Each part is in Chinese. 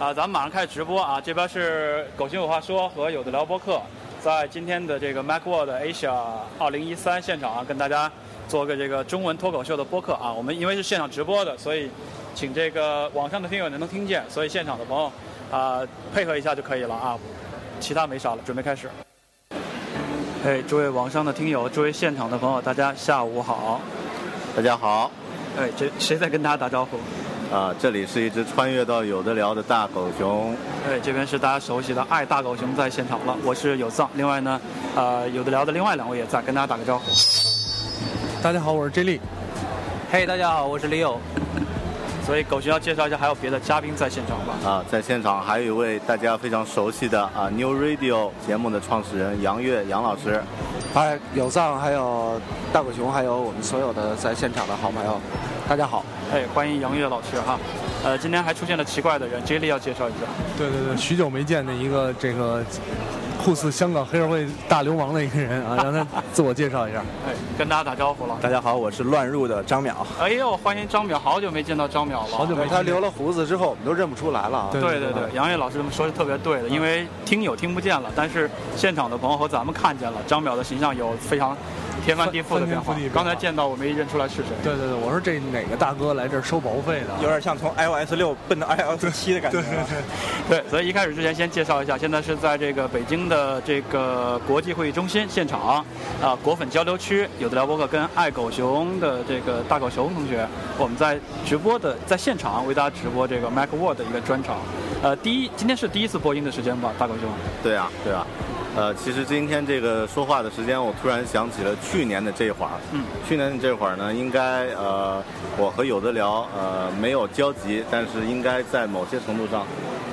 啊，咱们马上开始直播啊！这边是狗熊有话说和有的聊播客，在今天的这个 MacWorld Asia 2013现场啊，跟大家做个这个中文脱口秀的播客啊。我们因为是现场直播的，所以请这个网上的听友能能听见，所以现场的朋友啊配合一下就可以了啊。其他没啥了，准备开始。哎，诸位网上的听友，诸位现场的朋友，大家下午好。大家好，哎，这谁在跟大家打招呼？啊，这里是一只穿越到有的聊的大狗熊。对，这边是大家熟悉的爱大狗熊在现场了，我是有藏。另外呢，呃，有的聊的另外两位也在，跟大家打个招呼。大家好，我是 J 莉。嘿，大家好，我是 Leo。所以狗熊要介绍一下，还有别的嘉宾在现场吧？啊，在现场还有一位大家非常熟悉的啊 New Radio 节目的创始人杨越杨老师。嗨，有藏，还有大狗熊，还有我们所有的在现场的好朋友，大家好。哎，欢迎杨越老师哈。呃，今天还出现了奇怪的人，J 莉要介绍一下。对对对，许久没见的一个这个酷似香港黑社会大流氓的一个人啊，让他自我介绍一下。哎，跟大家打招呼了。大家好，我是乱入的张淼。哎呦，欢迎张淼，好久没见到张淼了。好久没他留了胡子之后，我们都认不出来了啊。对对对，杨越老师说的特别对的，因为听友听不见了，但是现场的朋友和咱们看见了，张淼的形象有非常。天翻地覆的变化。刚才见到我没认出来是谁。对对对，我说这哪个大哥来这儿收保护费的？有点像从 iOS 六奔到 iOS 七的 感觉。对对对。对，所以一开始之前先介绍一下，现在是在这个北京的这个国际会议中心现场啊，果粉交流区有的聊博客跟爱狗熊的这个大狗熊同学，我们在直播的在现场为大家直播这个 MacWorld 的一个专场。呃，第一今天是第一次播音的时间吧，大狗熊。对啊，对啊。呃，其实今天这个说话的时间，我突然想起了去年的这会儿。嗯。去年的这会儿呢，应该呃，我和有的聊呃没有交集，但是应该在某些程度上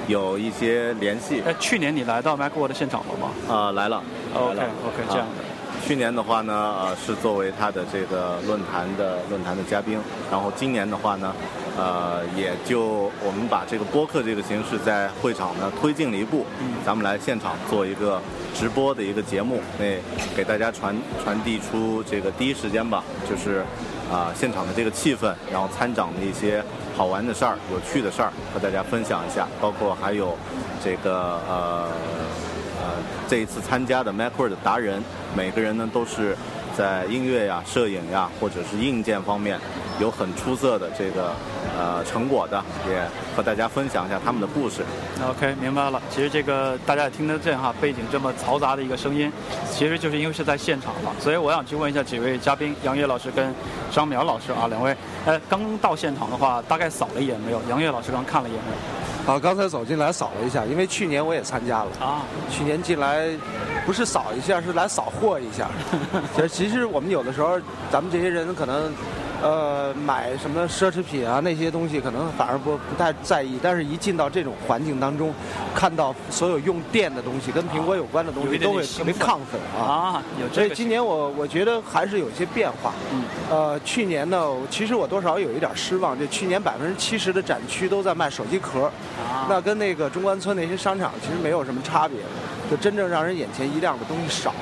有一些联系。哎，去年你来到 MacWorld 的现场了吗？啊，来了。OK OK，这样的。去年的话呢，呃，是作为他的这个论坛的论坛的嘉宾，然后今年的话呢。呃，也就我们把这个播客这个形式在会场呢推进了一步，咱们来现场做一个直播的一个节目，那给大家传传递出这个第一时间吧，就是啊现场的这个气氛，然后参展的一些好玩的事儿、有趣的事儿和大家分享一下，包括还有这个呃呃这一次参加的 Macworld 达人，每个人呢都是。在音乐呀、摄影呀，或者是硬件方面，有很出色的这个呃成果的，也和大家分享一下他们的故事。OK，明白了。其实这个大家也听得见哈，背景这么嘈杂的一个声音，其实就是因为是在现场嘛。所以我想去问一下几位嘉宾，杨越老师跟张淼老师啊，两位，呃，刚到现场的话，大概扫了一眼没有？杨越老师刚看了一眼没有？啊，刚才走进来扫了一下，因为去年我也参加了啊，去年进来。不是扫一下，是来扫货一下。其实，其实我们有的时候，咱们这些人可能，呃，买什么奢侈品啊那些东西，可能反而不不太在意。但是一进到这种环境当中，看到所有用电的东西，跟苹果有关的东西，都会特别亢奋啊。有所以今年我我觉得还是有些变化。嗯。呃，去年呢，其实我多少有一点失望。就去年百分之七十的展区都在卖手机壳，那跟那个中关村那些商场其实没有什么差别。就真正让人眼前一亮的东西少，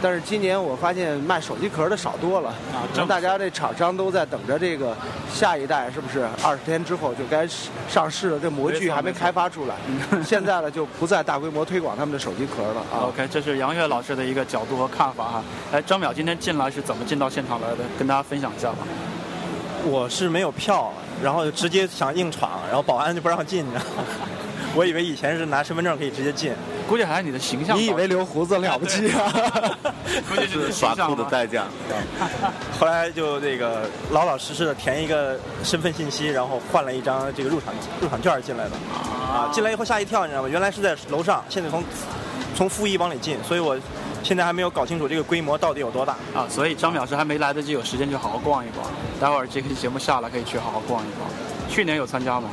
但是今年我发现卖手机壳的少多了，啊可能大家这厂商都在等着这个下一代，是不是二十天之后就该上市了？这模具还没开发出来，现在呢就不再大规模推广他们的手机壳了啊。OK，这是杨越老师的一个角度和看法哈。哎，张淼今天进来是怎么进到现场来的？跟大家分享一下吧。我是没有票，然后就直接想硬闯，然后保安就不让进，你知道吗？我以为以前是拿身份证可以直接进，估计还是你的形象。你以为留胡子了不起啊？估计是耍酷的代价。后来就这个老老实实的填一个身份信息，然后换了一张这个入场入场券进来的。啊，进来以后吓一跳，你知道吗？原来是在楼上，现在从从负一往里进，所以我现在还没有搞清楚这个规模到底有多大。啊，所以张淼是还没来得及有时间去好好逛一逛，待会儿这期节目下来可以去好好逛一逛。去年有参加吗？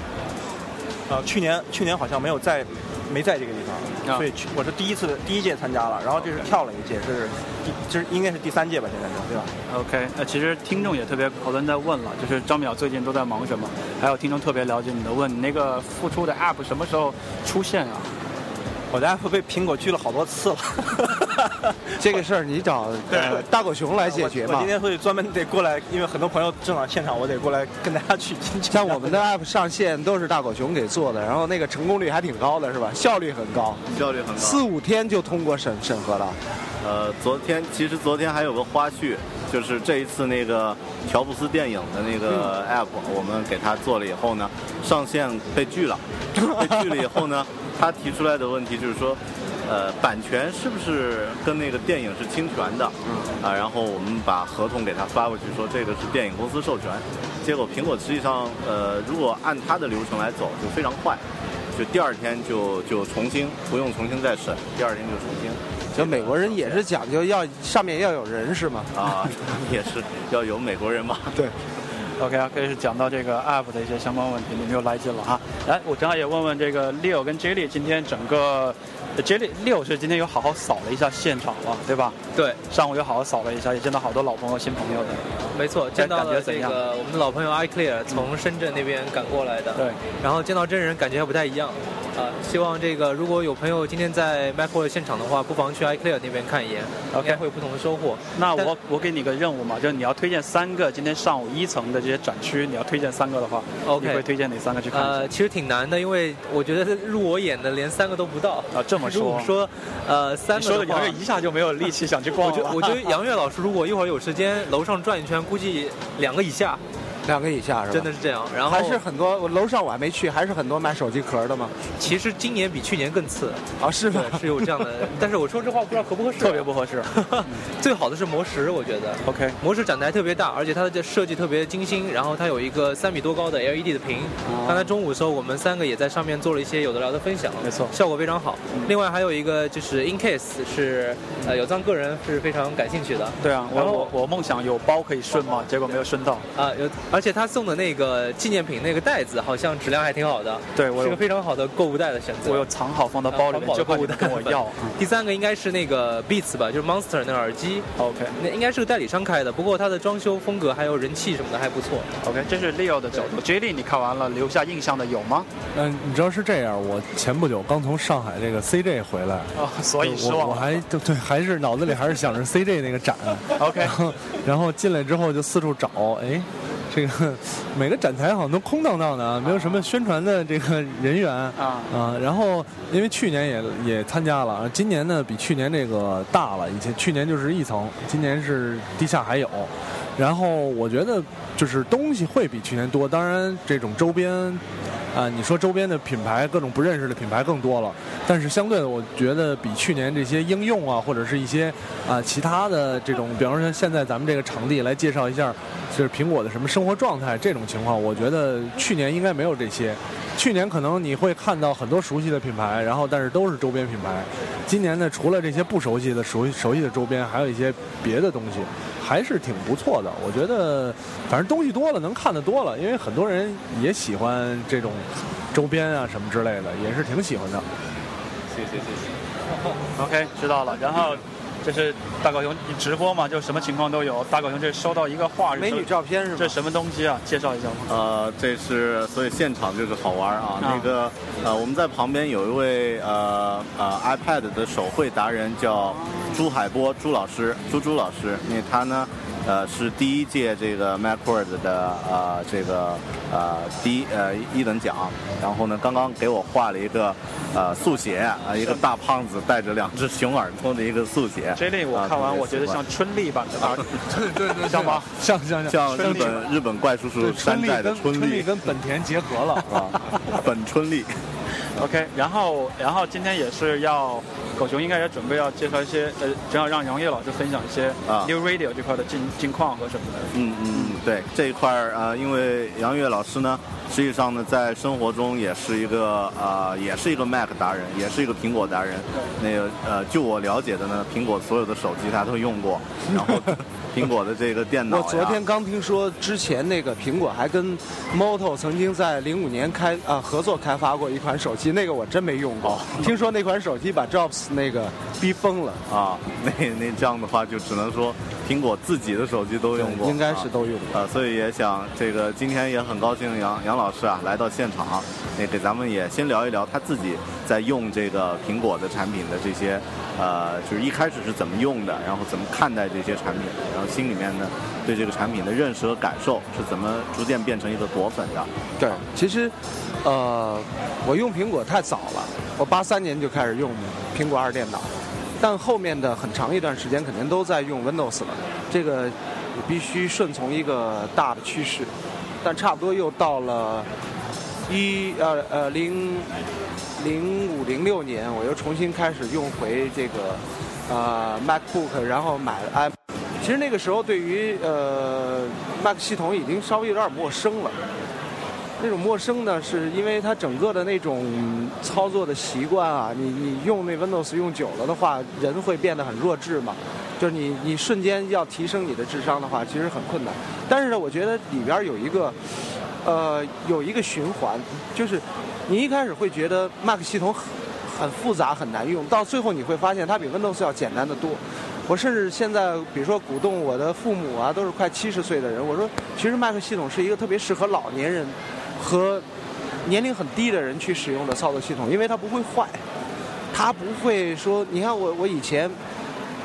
呃，去年去年好像没有在没在这个地方，啊所以去我是第一次第一届参加了，然后这是跳了一届，是第这是应该是第三届吧，现在是对吧？OK，呃，其实听众也特别，好多人在问了，就是张淼最近都在忙什么？还有听众特别了解你的问，你那个复出的 App 什么时候出现啊？我的 app 被苹果拒了好多次了。这个事儿你找呃大狗熊来解决嘛我我今。天会专门得过来，因为很多朋友正好现场，我得过来跟大家去。像我们的 app 上线都是大狗熊给做的，然后那个成功率还挺高的，是吧？效率很高，效率很高。四五天就通过审审核了。呃，昨天其实昨天还有个花絮，就是这一次那个乔布斯电影的那个 app，我们给他做了以后呢，上线被拒了。被拒了以后呢，他提出来的问题就是说，呃，版权是不是跟那个电影是侵权的？啊，然后我们把合同给他发过去，说这个是电影公司授权。结果苹果实际上，呃，如果按他的流程来走，就非常快，就第二天就就重新，不用重新再审，第二天就重新。就美国人也是讲究要上面要有人是吗？啊，也是要有美国人嘛。对。OK 啊，这是讲到这个 App 的一些相关问题，你们又来劲了哈。来，我正好也问问这个 Leo 跟 Jelly，今天整个呃 J 莉 Leo 是今天有好好扫了一下现场了，对吧？对，上午又好好扫了一下，也见到好多老朋友、新朋友。的。没错，见到了这个我们的老朋友 iClear 从深圳那边赶过来的，对，然后见到真人感觉还不太一样，啊、希望这个如果有朋友今天在 Macworld 现场的话，不妨去 iClear 那边看一眼 OK 应该会有不同的收获。那我我给你个任务嘛，就是你要推荐三个今天上午一层的这些展区，你要推荐三个的话 OK 你会推荐哪三个去看？呃，其实挺难的，因为我觉得入我眼的连三个都不到。啊，这么说如果，说，呃，三个说的杨越一下就没有力气想去逛我觉了。我觉得杨越老师如果一会儿有时间，楼上转一圈，估计两个以下，两个以下是吧？真的是这样。然后还是很多，我楼上我还没去，还是很多卖手机壳的吗？其实今年比去年更次，啊，是吗？是有这样的。但是我说这话不知道合不合适啊，特别不合适。最好的是魔石，我觉得。OK，魔石展台特别大，而且它的设计特别精心，然后它有一个三米多高的 LED 的屏。刚才中午的时候，我们三个也在上面做了一些有的聊的分享，没错效果非常好。另外还有一个就是 InCase 是呃有藏个人是非常感兴趣的。对啊，我我我梦想有包可以顺嘛，结果没有顺到。啊，有，而且他送的那个纪念品那个袋子，好像质量还挺好的，对我有是个非常好的购物袋的选择。我有藏好放到包里面，就购物袋跟我要。第三个应该是那个 Beats 吧，就是 Monster 那个耳机，OK 那应该是个代理商开的，不过它的装修风格还有人气什么的还不错。OK，这是 Leo 的角度。J 莉，你看完了留下印象的有吗？嗯，你知道是这样，我前不久刚从上海这个 CJ 回来，哦，所以失望。我我还对对，还是脑子里还是想着 CJ 那个展 OK 然后 然后进来之后就四处找，哎，这个每个展台好像都空荡荡的啊，没有什么宣传的这个人员啊啊。然后因为去年也也参加了，今年呢比去年这个大了，以前去年就是一层，今年是地下还有。然后我觉得就是东西会比去年多，当然这种周边啊，你说周边的品牌，各种不认识的品牌更多了，但是相对的，我觉得比去年这些应用啊，或者是一些啊其他的这种，比方说现在咱们这个场地来介绍一下，就是苹果的什么生活状态这种情况，我觉得去年应该没有这些。去年可能你会看到很多熟悉的品牌，然后但是都是周边品牌。今年呢，除了这些不熟悉的熟悉熟悉的周边，还有一些别的东西，还是挺不错的。我觉得，反正东西多了，能看得多了，因为很多人也喜欢这种周边啊什么之类的，也是挺喜欢的。谢谢谢谢。OK，知道了。然后这是大狗熊，你直播嘛，就什么情况都有。大狗熊这收到一个画，美女照片是吗？这什么东西啊？介绍一下吗？呃，这是所以现场就是好玩啊。那个呃，我们在旁边有一位呃呃 iPad 的手绘达人叫朱海波朱老师，朱朱老师，因为他呢。呃，是第一届这个 MacWorld 的呃这个呃第一呃一等奖，然后呢，刚刚给我画了一个呃速写啊，一个大胖子带着两只熊耳朵的一个速写。这里我看完，我觉得像春丽版的，对对对，像吗？像像像日本日本怪叔叔山寨的春丽跟本田结合了 啊，本春丽。OK，然后然后今天也是要。狗熊应该也准备要介绍一些，呃，正好让杨烨老师分享一些啊 New Radio 这块的近近况和什么的。嗯嗯，对这一块儿啊，因为杨烨老师呢，实际上呢，在生活中也是一个呃，也是一个 Mac 达人，也是一个苹果达人。那个呃，就我了解的呢，苹果所有的手机他都用过，然后。苹果的这个电脑，我昨天刚听说，之前那个苹果还跟 Moto 曾经在零五年开啊合作开发过一款手机，那个我真没用过。听说那款手机把 Jobs 那个逼疯了啊！那那这样的话，就只能说苹果自己的手机都用过，应该是都用过啊。所以也想这个今天也很高兴杨杨老师啊来到现场，也给咱们也先聊一聊他自己在用这个苹果的产品的这些。呃，就是一开始是怎么用的，然后怎么看待这些产品，然后心里面呢对这个产品的认识和感受是怎么逐渐变成一个果粉的？对，其实，呃，我用苹果太早了，我八三年就开始用苹果二电脑，但后面的很长一段时间肯定都在用 Windows 了，这个你必须顺从一个大的趋势，但差不多又到了一呃呃零。零五零六年，我又重新开始用回这个呃 MacBook，然后买了 i。其实那个时候对于呃 Mac 系统已经稍微有点陌生了。那种陌生呢，是因为它整个的那种操作的习惯啊，你你用那 Windows 用久了的话，人会变得很弱智嘛。就是你你瞬间要提升你的智商的话，其实很困难。但是呢，我觉得里边有一个呃有一个循环，就是。你一开始会觉得 Mac 系统很很复杂很难用，到最后你会发现它比 Windows 要简单的多。我甚至现在，比如说鼓动我的父母啊，都是快七十岁的人，我说其实 Mac 系统是一个特别适合老年人和年龄很低的人去使用的操作系统，因为它不会坏，它不会说，你看我我以前。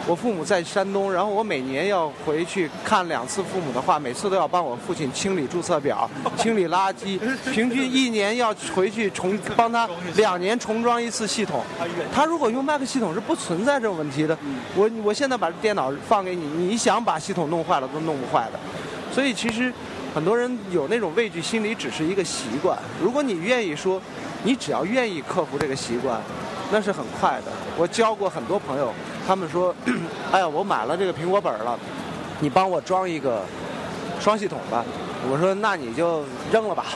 我父母在山东，然后我每年要回去看两次父母的话，每次都要帮我父亲清理注册表、清理垃圾，平均一年要回去重帮他 两年重装一次系统。他如果用 Mac 系统是不存在这种问题的。我我现在把电脑放给你，你想把系统弄坏了都弄不坏的。所以其实很多人有那种畏惧心理，只是一个习惯。如果你愿意说，你只要愿意克服这个习惯，那是很快的。我教过很多朋友。他们说：“ 哎呀，我买了这个苹果本了，你帮我装一个双系统吧。”我说：“那你就扔了吧。”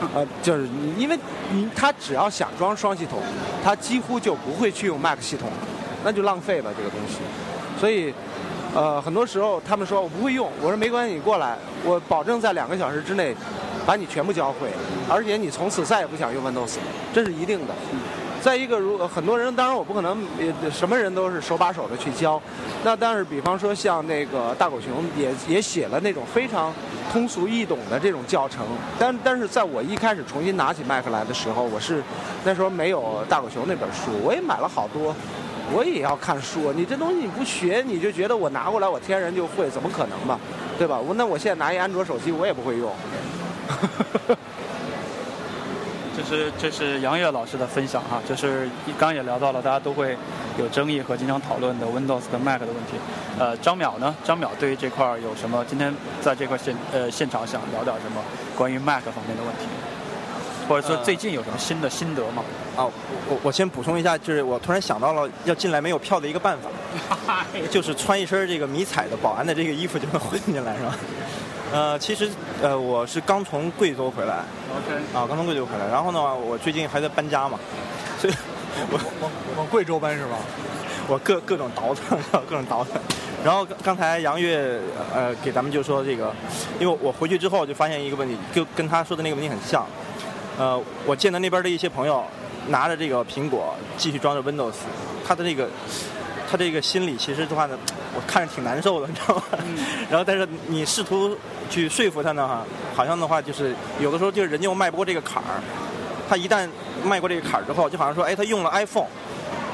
呃，就是因为你他只要想装双系统，他几乎就不会去用 Mac 系统，那就浪费了这个东西。所以，呃，很多时候他们说我不会用，我说没关系，你过来，我保证在两个小时之内把你全部教会，而且你从此再也不想用 Windows，这是一定的。再一个，如果很多人，当然我不可能什么人都是手把手的去教。那但是，比方说像那个大狗熊，也也写了那种非常通俗易懂的这种教程。但但是，在我一开始重新拿起麦克来的时候，我是那时候没有大狗熊那本书，我也买了好多，我也要看书。你这东西你不学，你就觉得我拿过来我天然就会，怎么可能嘛？对吧？我那我现在拿一安卓手机，我也不会用。这是这是杨越老师的分享哈，就是刚也聊到了大家都会有争议和经常讨论的 Windows 跟 Mac 的问题。呃，张淼呢？张淼对于这块有什么？今天在这块现呃现场想聊点什么关于 Mac 方面的问题，或者说最近有什么新的心得吗？啊，我我先补充一下，就是我突然想到了要进来没有票的一个办法，就是穿一身这个迷彩的保安的这个衣服就能混进来，是吧？呃，其实呃，我是刚从贵州回来，OK，啊，刚从贵州回来，然后呢，我最近还在搬家嘛，所以，我往往贵州搬是吧？我各各种倒腾，各种倒腾。然后刚才杨越呃给咱们就说这个，因为我回去之后就发现一个问题，就跟他说的那个问题很像。呃，我见到那边的一些朋友拿着这个苹果继续装着 Windows，他的那个他这个心里其实的话呢，我看着挺难受的，你知道吗？然后但是你试图去说服他呢，哈，好像的话就是有的时候就是人家又迈不过这个坎儿，他一旦迈过这个坎儿之后，就好像说，哎，他用了 iPhone，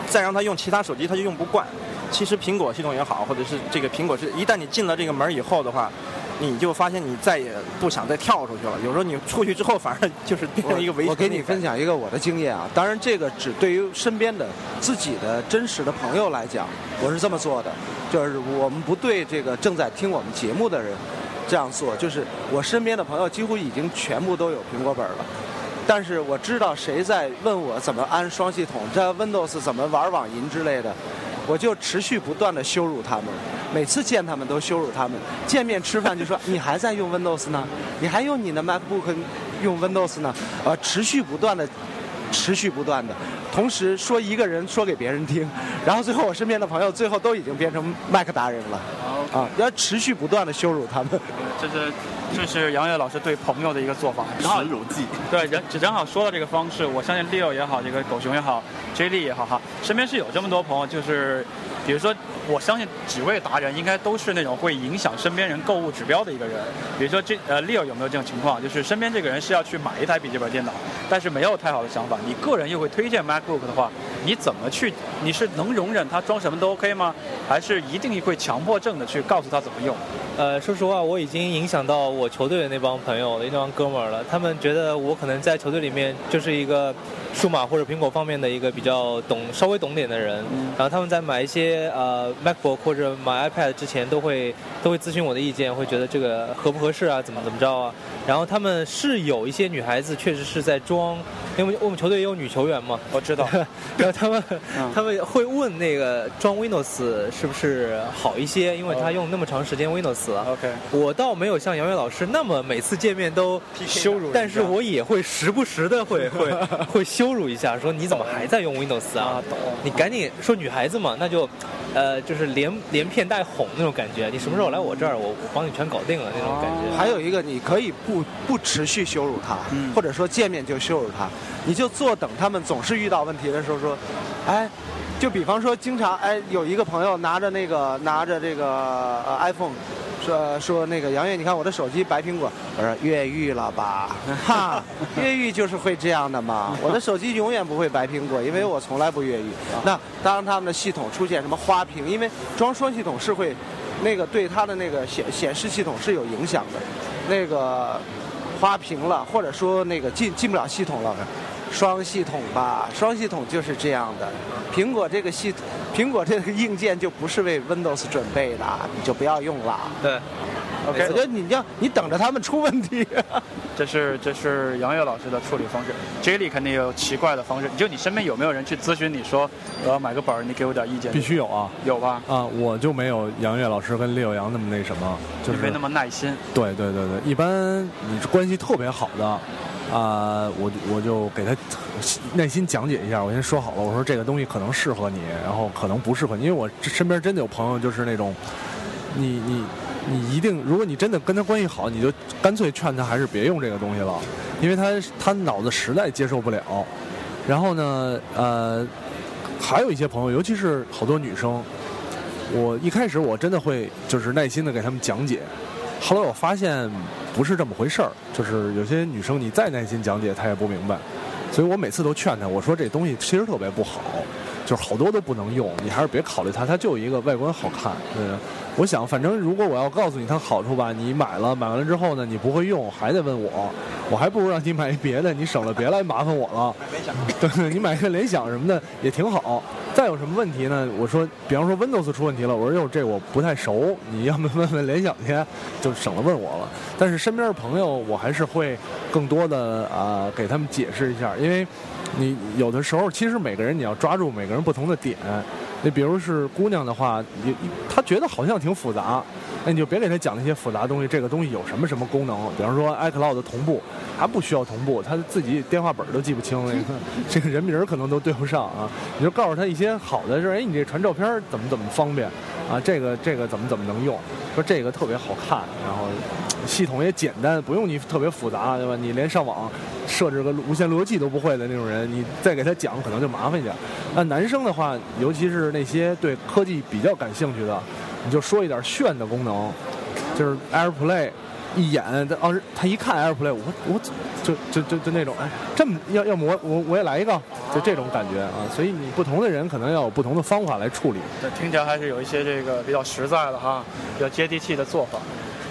再让他用其他手机他就用不惯。其实苹果系统也好，或者是这个苹果是一旦你进了这个门以后的话。你就发现你再也不想再跳出去了。有时候你出去之后，反而就是变成一个围。我给你分享一个我的经验啊，当然这个只对于身边的自己的真实的朋友来讲，我是这么做的，就是我们不对这个正在听我们节目的人这样做。就是我身边的朋友几乎已经全部都有苹果本了，但是我知道谁在问我怎么安双系统，这 Windows 怎么玩网银之类的。我就持续不断的羞辱他们，每次见他们都羞辱他们。见面吃饭就说你还在用 Windows 呢，你还用你的 MacBook 用 Windows 呢，呃，持续不断的，持续不断的，同时说一个人说给别人听，然后最后我身边的朋友最后都已经变成 Mac 达人了，啊，要持续不断的羞辱他们。这是这是杨越老师对朋友的一个做法，神如计。对，正正好说到这个方式，我相信 Leo 也好，这个狗熊也好。J 莉也好哈，身边是有这么多朋友，就是，比如说，我相信几位达人应该都是那种会影响身边人购物指标的一个人。比如说这呃 Leo 有没有这种情况？就是身边这个人是要去买一台笔记本电脑，但是没有太好的想法，你个人又会推荐 MacBook 的话，你怎么去？你是能容忍他装什么都 OK 吗？还是一定会强迫症的去告诉他怎么用？呃，说实话，我已经影响到我球队的那帮朋友的那帮哥们儿了，他们觉得我可能在球队里面就是一个。数码或者苹果方面的一个比较懂、稍微懂点的人，然后他们在买一些呃 MacBook 或者买 iPad 之前，都会都会咨询我的意见，会觉得这个合不合适啊，怎么怎么着啊。然后他们是有一些女孩子确实是在装，因为我们球队也有女球员嘛，我知道。然后他们他们会问那个装 Windows 是不是好一些，因为他用那么长时间 Windows 啊。OK。我倒没有像杨伟老师那么每次见面都羞辱，但是我也会时不时的会会 会羞。羞辱一下，说你怎么还在用 Windows 啊？你赶紧说女孩子嘛，那就，呃，就是连连骗带哄那种感觉。你什么时候来我这儿，我我帮你全搞定了那种感觉。还有一个，你可以不不持续羞辱他，或者说见面就羞辱他，你就坐等他们总是遇到问题的时候说，哎，就比方说经常哎有一个朋友拿着那个拿着这个呃 iPhone。说说那个杨月，你看我的手机白苹果，我说越狱了吧？哈，越狱就是会这样的嘛。我的手机永远不会白苹果，因为我从来不越狱。那当他们的系统出现什么花屏，因为装双系统是会，那个对它的那个显显示系统是有影响的，那个花屏了，或者说那个进进不了系统了。双系统吧，双系统就是这样的。苹果这个系，苹果这个硬件就不是为 Windows 准备的，你就不要用了。对，OK。我觉得你要你等着他们出问题。这是这是杨越老师的处理方式。J 莉肯定有奇怪的方式。就你身边有没有人去咨询你说我要买个本儿，你给我点意见？必须有啊，有吧？啊，我就没有杨越老师跟李阳那么那什么，就是没那么耐心。对对对对，一般你关系特别好的。啊，我我就给他耐心讲解一下。我先说好了，我说这个东西可能适合你，然后可能不适合你。因为我身边真的有朋友就是那种，你你你一定，如果你真的跟他关系好，你就干脆劝他还是别用这个东西了，因为他他脑子实在接受不了。然后呢，呃，还有一些朋友，尤其是好多女生，我一开始我真的会就是耐心的给他们讲解。后来我发现不是这么回事儿，就是有些女生你再耐心讲解，她也不明白，所以我每次都劝她，我说这东西其实特别不好，就是好多都不能用，你还是别考虑它，它就一个外观好看。嗯，我想反正如果我要告诉你它好处吧，你买了买完了之后呢，你不会用还得问我，我还不如让你买一别的，你省了别来麻烦我了。对，你买个联想什么的也挺好。再有什么问题呢？我说，比方说 Windows 出问题了，我说哟，这我不太熟，你要么问问联想去，就省了问我了。但是身边的朋友，我还是会更多的啊给他们解释一下，因为你有的时候其实每个人你要抓住每个人不同的点。你比如是姑娘的话，你她觉得好像挺复杂。那你就别给她讲那些复杂东西，这个东西有什么什么功能？比方说 iCloud 的同步，她不需要同步，她自己电话本都记不清，这个人名可能都对不上啊。你就告诉她一些好的，是哎，你这传照片怎么怎么方便，啊，这个这个怎么怎么能用，说这个特别好看，然后系统也简单，不用你特别复杂，对吧？你连上网设置个无线路由器都不会的那种人，你再给他讲可能就麻烦一点。那男生的话，尤其是那些对科技比较感兴趣的，你就说一点炫的功能，就是 AirPlay。一眼，他哦，他一看 AirPlay，我我就就就就那种，哎，这么要要么我我我也来一个，就这种感觉啊。所以你不同的人可能要有不同的方法来处理。对，听起来还是有一些这个比较实在的哈，比较接地气的做法。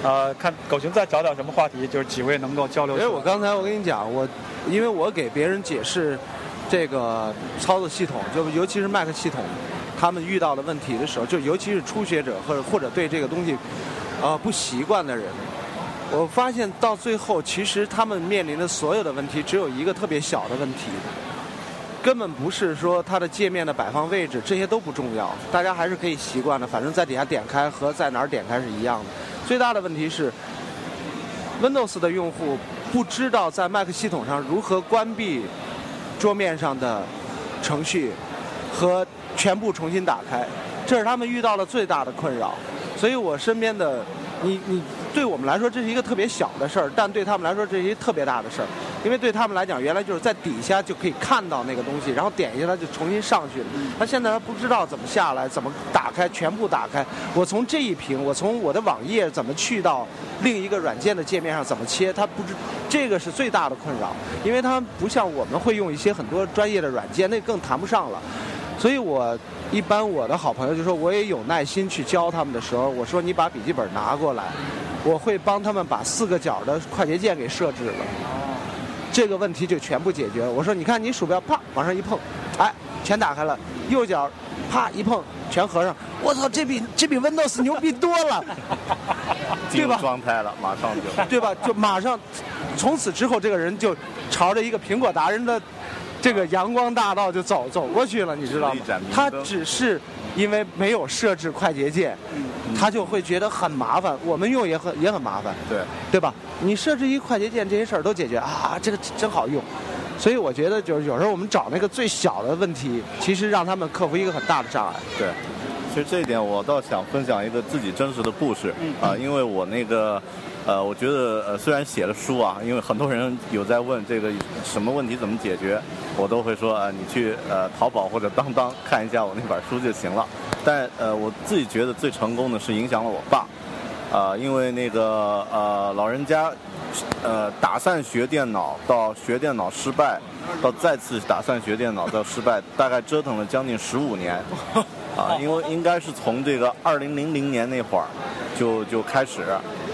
呃，看狗熊再找点什么话题，就是几位能够交流。因为我刚才我跟你讲，我因为我给别人解释这个操作系统，就尤其是 Mac 系统，他们遇到的问题的时候，就尤其是初学者或者或者对这个东西呃不习惯的人。我发现到最后，其实他们面临的所有的问题，只有一个特别小的问题，根本不是说它的界面的摆放位置，这些都不重要，大家还是可以习惯的。反正在底下点开和在哪儿点开是一样的。最大的问题是，Windows 的用户不知道在 Mac 系统上如何关闭桌面上的程序和全部重新打开，这是他们遇到了最大的困扰。所以我身边的。你你对我们来说这是一个特别小的事儿，但对他们来说这是一特别大的事儿，因为对他们来讲，原来就是在底下就可以看到那个东西，然后点一下它就重新上去了。他现在他不知道怎么下来，怎么打开，全部打开。我从这一屏，我从我的网页怎么去到另一个软件的界面上怎么切，他不知这个是最大的困扰，因为他不像我们会用一些很多专业的软件，那更谈不上了。所以我。一般我的好朋友就说，我也有耐心去教他们的时候，我说你把笔记本拿过来，我会帮他们把四个角的快捷键给设置了，这个问题就全部解决了。我说你看你鼠标啪往上一碰，哎，全打开了，右脚啪一碰全合上。我操，这比这比 Windows 牛逼多了，对吧？状态了，马上就对吧？就马上，从此之后这个人就朝着一个苹果达人的。这个阳光大道就走走过去了，你知道吗？他只是因为没有设置快捷键，他就会觉得很麻烦。我们用也很也很麻烦，对对吧？你设置一快捷键，这些事儿都解决啊，这个真好用。所以我觉得，就是有时候我们找那个最小的问题，其实让他们克服一个很大的障碍。对，其实这一点我倒想分享一个自己真实的故事啊，因为我那个。呃，我觉得呃，虽然写了书啊，因为很多人有在问这个什么问题怎么解决，我都会说啊，你去呃淘宝或者当当看一下我那本书就行了。但呃，我自己觉得最成功的是影响了我爸，啊，因为那个呃老人家呃打算学电脑到学电脑失败，到再次打算学电脑到失败，大概折腾了将近十五年，啊，因为应该是从这个二零零零年那会儿就就开始。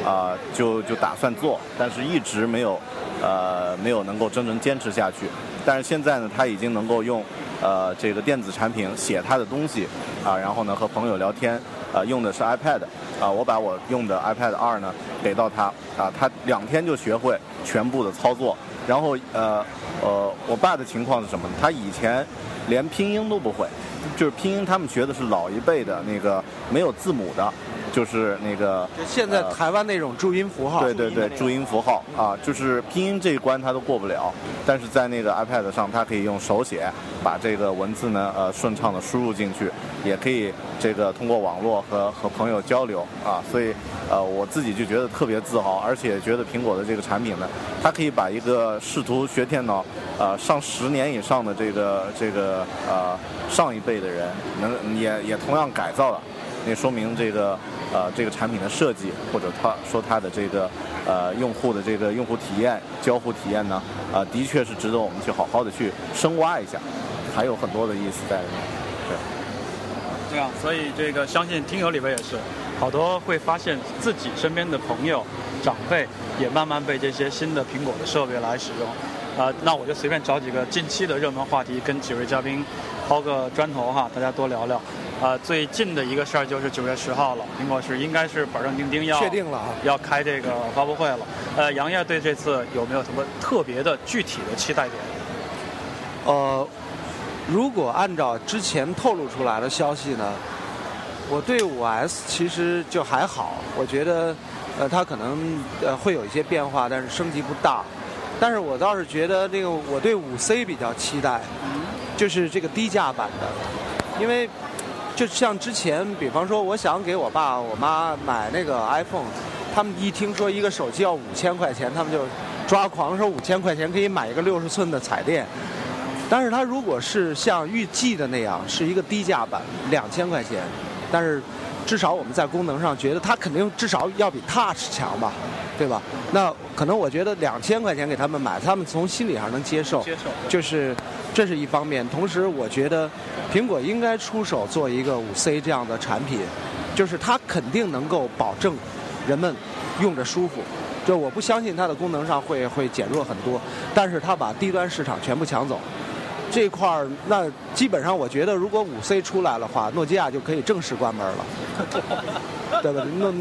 啊，就就打算做，但是一直没有，呃，没有能够真正坚持下去。但是现在呢，他已经能够用，呃，这个电子产品写他的东西，啊，然后呢和朋友聊天，啊，用的是 iPad，啊，我把我用的 iPad 二呢给到他，啊，他两天就学会全部的操作。然后，呃，呃，我爸的情况是什么呢？他以前连拼音都不会，就是拼音他们学的是老一辈的那个没有字母的。就是那个，现在台湾那种注音符号，对对对，注音符号啊，就是拼音这一关他都过不了，但是在那个 iPad 上，他可以用手写把这个文字呢呃顺畅的输入进去，也可以这个通过网络和和朋友交流啊，所以呃我自己就觉得特别自豪，而且觉得苹果的这个产品呢，它可以把一个试图学电脑呃上十年以上的这个这个呃上一辈的人，能也也同样改造了。那说明这个呃这个产品的设计，或者他说它的这个呃用户的这个用户体验、交互体验呢，啊的确是值得我们去好好的去深挖一下，还有很多的意思在里面。对，这样，所以这个相信听友里边也是，好多会发现自己身边的朋友、长辈也慢慢被这些新的苹果的设备来使用。呃，那我就随便找几个近期的热门话题，跟几位嘉宾抛个砖头哈，大家多聊聊。呃，最近的一个事儿就是九月十号了，苹果是应该是板上钉钉要确定了啊，要开这个发布会了。呃，杨烨对这次有没有什么特别的具体的期待点？呃，如果按照之前透露出来的消息呢，我对五 S 其实就还好，我觉得呃它可能呃会有一些变化，但是升级不大。但是我倒是觉得这个我对五 C 比较期待，就是这个低价版的，因为。就像之前，比方说，我想给我爸我妈买那个 iPhone，他们一听说一个手机要五千块钱，他们就抓狂，说五千块钱可以买一个六十寸的彩电。但是它如果是像预计的那样，是一个低价版，两千块钱，但是至少我们在功能上觉得它肯定至少要比 Touch 强吧，对吧？那可能我觉得两千块钱给他们买，他们从心理上能接受，接受就是这是一方面。同时，我觉得苹果应该出手做一个五 C 这样的产品，就是它肯定能够保证人们用着舒服。就我不相信它的功能上会会减弱很多，但是它把低端市场全部抢走。这块儿，那基本上我觉得，如果五 C 出来的话，诺基亚就可以正式关门了，对吧？诺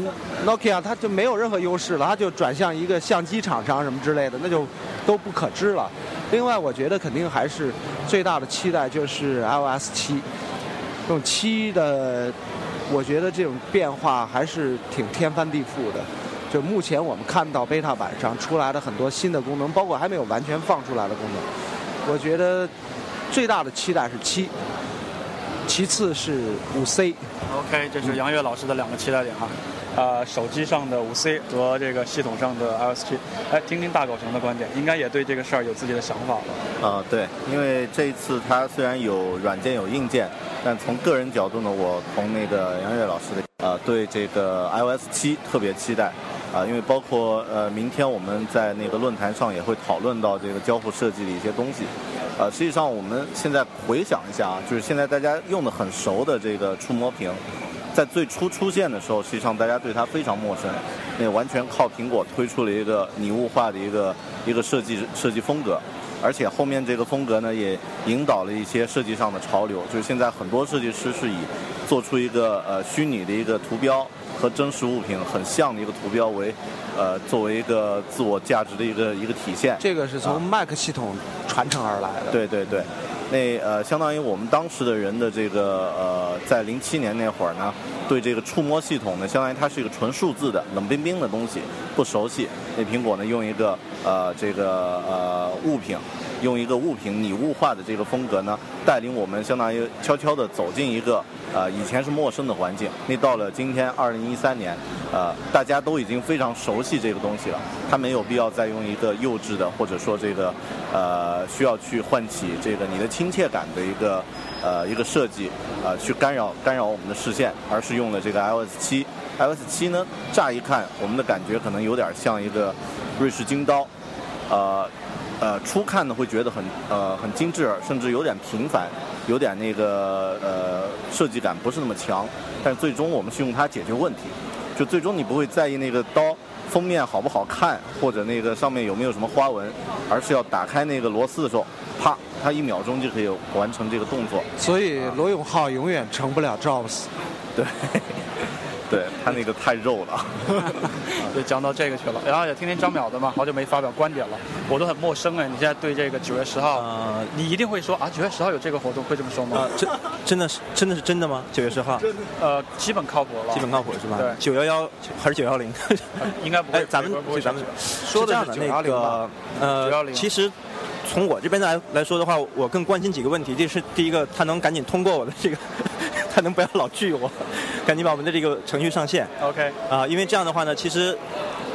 Nokia 它就没有任何优势了，它就转向一个相机厂商什么之类的，那就都不可知了。另外，我觉得肯定还是最大的期待就是 iOS 七，这种七的，我觉得这种变化还是挺天翻地覆的。就目前我们看到 beta 版上出来的很多新的功能，包括还没有完全放出来的功能，我觉得。最大的期待是七，其次是五 C。OK，这是杨越老师的两个期待点哈。呃，手机上的五 C 和这个系统上的 iOS 七，哎，听听大狗熊的观点，应该也对这个事儿有自己的想法吧。啊，对，因为这一次它虽然有软件有硬件，但从个人角度呢，我同那个杨越老师的呃，对这个 iOS 七特别期待。啊，因为包括呃，明天我们在那个论坛上也会讨论到这个交互设计的一些东西。呃，实际上我们现在回想一下啊，就是现在大家用的很熟的这个触摸屏，在最初出现的时候，实际上大家对它非常陌生，那完全靠苹果推出了一个拟物化的一个一个设计设计风格，而且后面这个风格呢也引导了一些设计上的潮流，就是现在很多设计师是以做出一个呃虚拟的一个图标。和真实物品很像的一个图标为，呃，作为一个自我价值的一个一个体现。这个是从 Mac 系统传承而来的。对对对，那呃，相当于我们当时的人的这个呃，在零七年那会儿呢，对这个触摸系统呢，相当于它是一个纯数字的冷冰冰的东西，不熟悉。那苹果呢，用一个呃这个呃物品。用一个物品拟物化的这个风格呢，带领我们相当于悄悄地走进一个呃以前是陌生的环境。那到了今天二零一三年，呃，大家都已经非常熟悉这个东西了，它没有必要再用一个幼稚的或者说这个呃需要去唤起这个你的亲切感的一个呃一个设计呃去干扰干扰我们的视线，而是用了这个 iOS 七。iOS 七呢，乍一看我们的感觉可能有点像一个瑞士军刀，呃。呃，初看呢会觉得很呃很精致，甚至有点平凡，有点那个呃设计感不是那么强。但最终我们是用它解决问题，就最终你不会在意那个刀封面好不好看，或者那个上面有没有什么花纹，而是要打开那个螺丝的时候，啪，它一秒钟就可以完成这个动作。所以罗永浩永远成不了 Jobs。对。对他那个太肉了，就讲到这个去了。然后也听听张淼的嘛，好久没发表观点了，我都很陌生哎。你现在对这个九月十号，呃，你一定会说啊，九月十号有这个活动，会这么说吗？啊，真真的是真的是真的吗？九月十号？呃，基本靠谱了。基本靠谱是吧？对，九幺幺还是九幺零？应该不会。咱们咱们说的是那个呃，其实从我这边来来说的话，我更关心几个问题。就是第一个，他能赶紧通过我的这个。他能不要老拒我，赶紧把我们的这个程序上线。OK，啊，因为这样的话呢，其实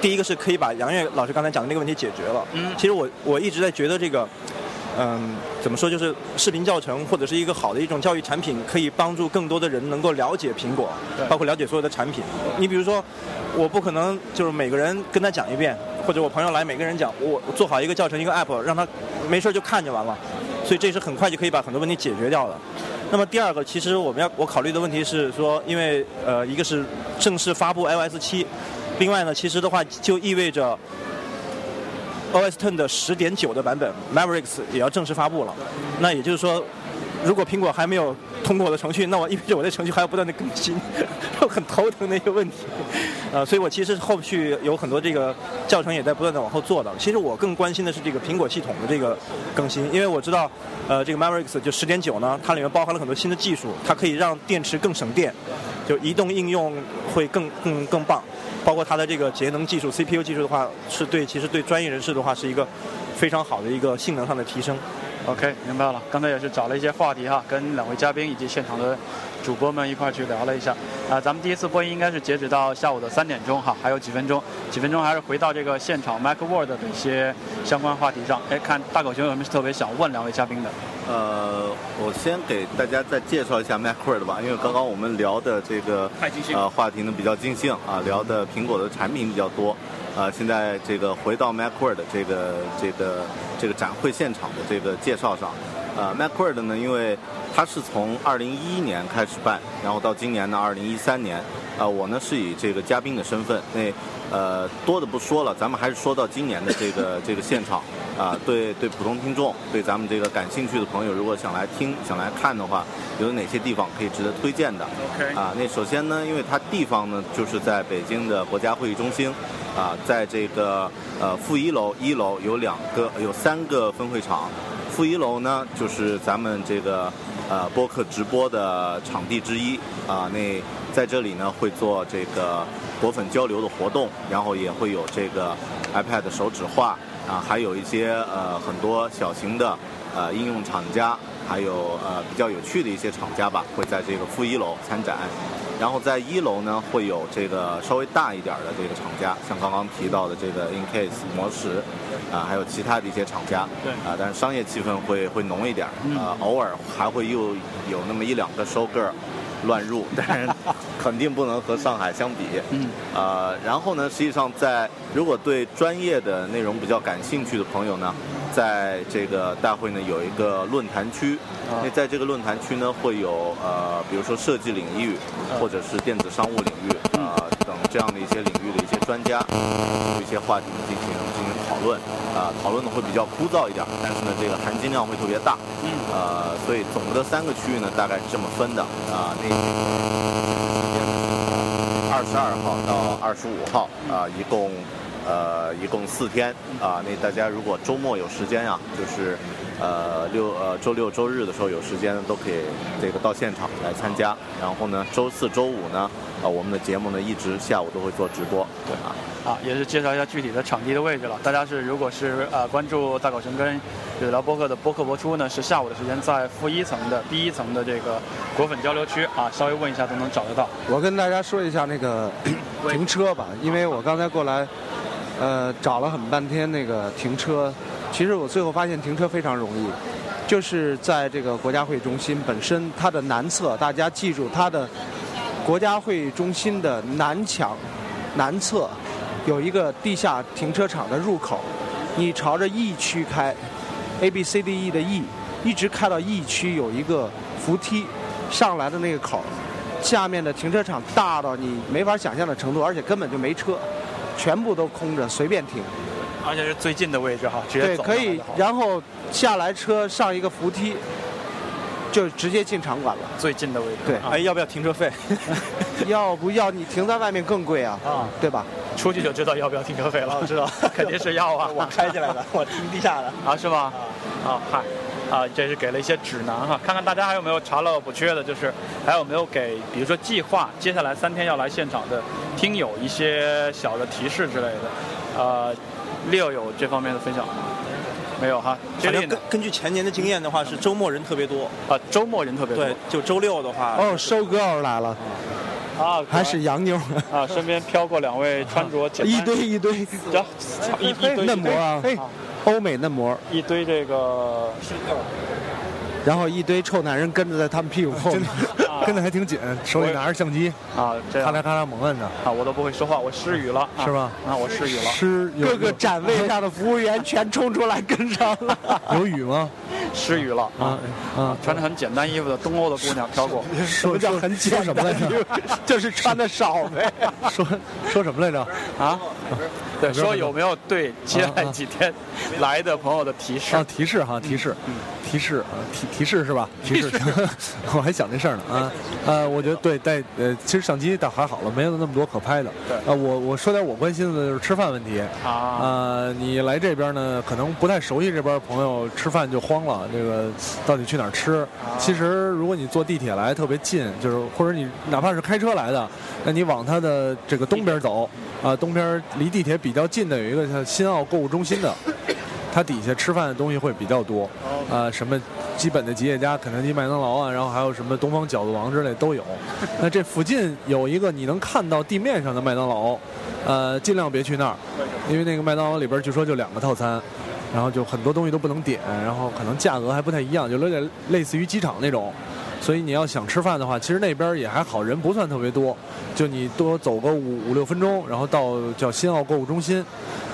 第一个是可以把杨越老师刚才讲的那个问题解决了。嗯，其实我我一直在觉得这个，嗯，怎么说，就是视频教程或者是一个好的一种教育产品，可以帮助更多的人能够了解苹果，包括了解所有的产品。你比如说，我不可能就是每个人跟他讲一遍，或者我朋友来每个人讲，我做好一个教程一个 app，让他没事就看就完了。所以这是很快就可以把很多问题解决掉的。那么第二个，其实我们要我考虑的问题是说，因为呃，一个是正式发布 iOS 七，另外呢，其实的话就意味着 OS Ten 的十点九的版本 Mavericks 也要正式发布了。那也就是说，如果苹果还没有通过我的程序，那我意味着我的程序还要不断的更新，很头疼的一个问题。呃，所以我其实后续有很多这个教程也在不断的往后做的。其实我更关心的是这个苹果系统的这个更新，因为我知道，呃，这个 Mavericks 就十点九呢，它里面包含了很多新的技术，它可以让电池更省电，就移动应用会更更更棒。包括它的这个节能技术、CPU 技术的话，是对其实对专业人士的话是一个非常好的一个性能上的提升。OK，明白了。刚才也是找了一些话题哈，跟两位嘉宾以及现场的主播们一块儿去聊了一下。啊，咱们第一次播音应该是截止到下午的三点钟哈，还有几分钟，几分钟还是回到这个现场 MacWorld 的一些相关话题上。哎，看大狗熊有没有特别想问两位嘉宾的？呃，我先给大家再介绍一下 MacWorld 吧，因为刚刚我们聊的这个呃话题呢比较尽兴啊，聊的苹果的产品比较多。啊，现在这个回到 MacWorld 这个这个这个展会现场的这个介绍上，呃，MacWorld 呢，因为它是从二零一一年开始办，然后到今年呢二零一三年，啊，我呢是以这个嘉宾的身份，那呃多的不说了，咱们还是说到今年的这个 这个现场，啊，对对普通听众，对咱们这个感兴趣的朋友，如果想来听想来看的话，有哪些地方可以值得推荐的？OK，啊，那首先呢，因为它地方呢就是在北京的国家会议中心。啊，在这个呃负一楼、一楼有两个、有三个分会场。负一楼呢，就是咱们这个呃播客直播的场地之一啊。那在这里呢，会做这个果粉交流的活动，然后也会有这个 iPad 手指画啊，还有一些呃很多小型的呃应用厂家，还有呃比较有趣的一些厂家吧，会在这个负一楼参展。然后在一楼呢，会有这个稍微大一点的这个厂家，像刚刚提到的这个 Incase 模式，啊，还有其他的一些厂家，对，啊，但是商业气氛会会浓一点，啊，偶尔还会又有那么一两个收个乱入，但是肯定不能和上海相比，嗯，呃，然后呢，实际上在如果对专业的内容比较感兴趣的朋友呢。在这个大会呢，有一个论坛区。那在这个论坛区呢，会有呃，比如说设计领域，或者是电子商务领域啊等这样的一些领域的一些专家，就一些话题进行进行讨论。啊，讨论的会比较枯燥一点，但是呢，这个含金量会特别大。呃，所以总的三个区域呢，大概是这么分的。啊，那二十二号到二十五号啊，一共。呃，一共四天啊，那大家如果周末有时间啊，就是呃六呃周六周日的时候有时间都可以这个到现场来参加。然后呢，周四周五呢，啊我们的节目呢一直下午都会做直播，对啊。啊，也是介绍一下具体的场地的位置了。大家是如果是呃关注大狗熊跟有聊播客的播客播出呢，是下午的时间在负一层的第一层的这个果粉交流区啊，稍微问一下都能找得到。我跟大家说一下那个停车吧，因为我刚才过来。呃，找了很半天那个停车，其实我最后发现停车非常容易，就是在这个国家会议中心本身它的南侧，大家记住它的国家会议中心的南墙南侧有一个地下停车场的入口，你朝着 E 区开，A B C D E 的 E，一直开到 E 区有一个扶梯上来的那个口，下面的停车场大到你没法想象的程度，而且根本就没车。全部都空着，随便停，而且是最近的位置哈，直接对，可以，然后下来车上一个扶梯，就直接进场馆了。最近的位置，对，哎，要不要停车费？要不要？你停在外面更贵啊，啊，对吧？出去就知道要不要停车费了，知道，肯定是要啊。我开进来的，我停地下的，啊，是吗？啊，嗨。啊，这是给了一些指南哈，看看大家还有没有查漏补缺的，就是还有没有给，比如说计划接下来三天要来现场的听友一些小的提示之类的。呃，Leo 有这方面的分享吗？没有哈。反正根根据前年的经验的话，是周末人特别多啊，周末人特别多。对，就周六的话。哦，收割来了。啊，还是洋妞啊，身边飘过两位穿着简一堆一堆，一堆嫩模啊。欧美嫩模，一堆这个，然后一堆臭男人跟着在他们屁股后面，跟的还挺紧，手里拿着相机啊，咔嚓咔嚓猛摁着啊，我都不会说话，我失语了，是吧？啊，我失语了，失各个展位上的服务员全冲出来跟上了，有雨吗？失语了啊啊！穿着很简单衣服的东欧的姑娘飘过，什么叫很简单？就是穿的少呗。说说什么来着？啊？对，说有没有 对接下来几天 来的朋友的提示？啊，提示哈，提示，提示啊，提提示是吧？提示，我还想这事儿呢啊。呃，我觉得对带呃，其实相机倒还好了，没有那么多可拍的。对。啊，我我说点我关心的就是吃饭问题啊。啊，你来这边呢，可能不太熟悉这边朋友，吃饭就慌了。这个到底去哪儿吃？其实如果你坐地铁来特别近，就是或者你哪怕是开车来的，那你往它的这个东边走啊，东边离地铁比较近的有一个叫新奥购物中心的，它底下吃饭的东西会比较多啊，什么基本的吉野家、肯德基、麦当劳啊，然后还有什么东方饺子王之类都有。那这附近有一个你能看到地面上的麦当劳，呃，尽量别去那儿，因为那个麦当劳里边据说就两个套餐。然后就很多东西都不能点，然后可能价格还不太一样，就有点类似于机场那种。所以你要想吃饭的话，其实那边也还好，人不算特别多。就你多走个五五六分钟，然后到叫新奥购物中心。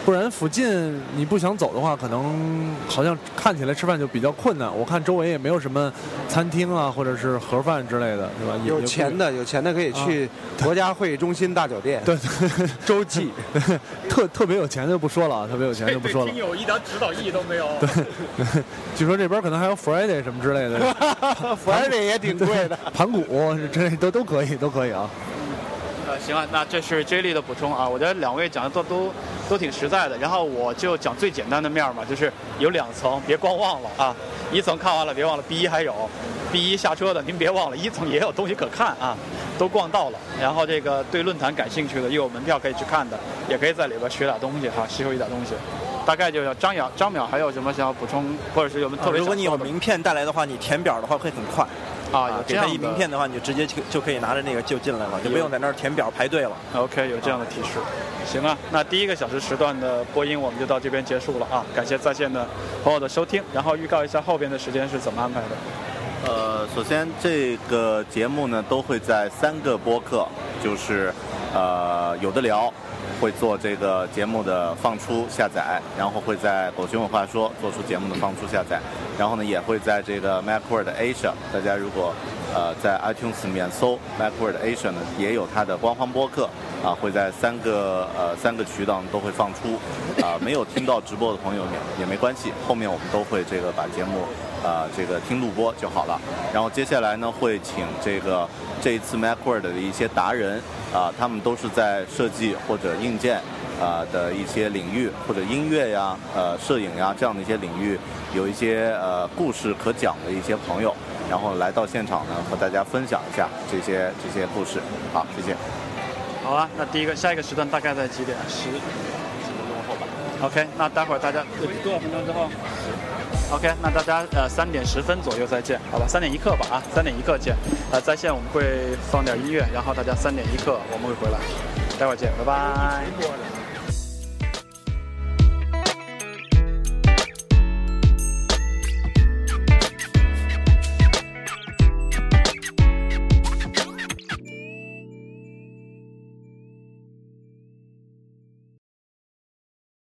不然附近你不想走的话，可能好像看起来吃饭就比较困难。我看周围也没有什么餐厅啊，或者是盒饭之类的，是吧？有钱的有钱的可以去 国家会议中心大酒店。对，洲际，特特别有钱的就不说了，特别有钱就不说了。听友一点指导意义都没有。对，据说这边可能还有 Friday 什么之类的，Friday 也挺贵的，盘古之类都都可以，都可以啊。呃，行啊，那这是 J 莉的补充啊，我觉得两位讲的都都。都挺实在的，然后我就讲最简单的面嘛，就是有两层，别光忘了啊！一层看完了，别忘了 B 一还有，B 一下车的您别忘了，一层也有东西可看啊！都逛到了，然后这个对论坛感兴趣的又有门票可以去看的，也可以在里边学点东西哈，吸收一点东西。大概就要张淼张淼还有什么想要补充，或者是有没有特别？如果你有名片带来的话，你填表的话会很快。啊，有这样一名片的话，你就直接就就可以拿着那个就进来了，就不用在那儿填表排队了。OK，有这样的提示。行啊，那第一个小时时段的播音我们就到这边结束了啊！感谢在线的朋友的收听，然后预告一下后边的时间是怎么安排的。呃，首先这个节目呢都会在三个播客，就是呃有的聊。会做这个节目的放出下载，然后会在狗熊有话说做出节目的放出下载，然后呢也会在这个 MacWord Asia，大家如果呃在 iTunes 里面搜 MacWord Asia 呢，也有它的官方播客啊，会在三个呃三个渠道都会放出啊，没有听到直播的朋友也也没关系，后面我们都会这个把节目啊这个听录播就好了，然后接下来呢会请这个这一次 MacWorld 的一些达人。啊，他们都是在设计或者硬件啊的一些领域，或者音乐呀、呃摄影呀这样的一些领域，有一些呃故事可讲的一些朋友，然后来到现场呢，和大家分享一下这些这些故事。好，谢谢。好啊，那第一个下一个时段大概在几点？十十分钟后吧。OK，那待会儿大家多少分钟之后？OK，那大家呃三点十分左右再见，好吧？三点一刻吧啊，三点一刻见。呃，在线我们会放点音乐，然后大家三点一刻我们会回来，待会儿见，拜拜。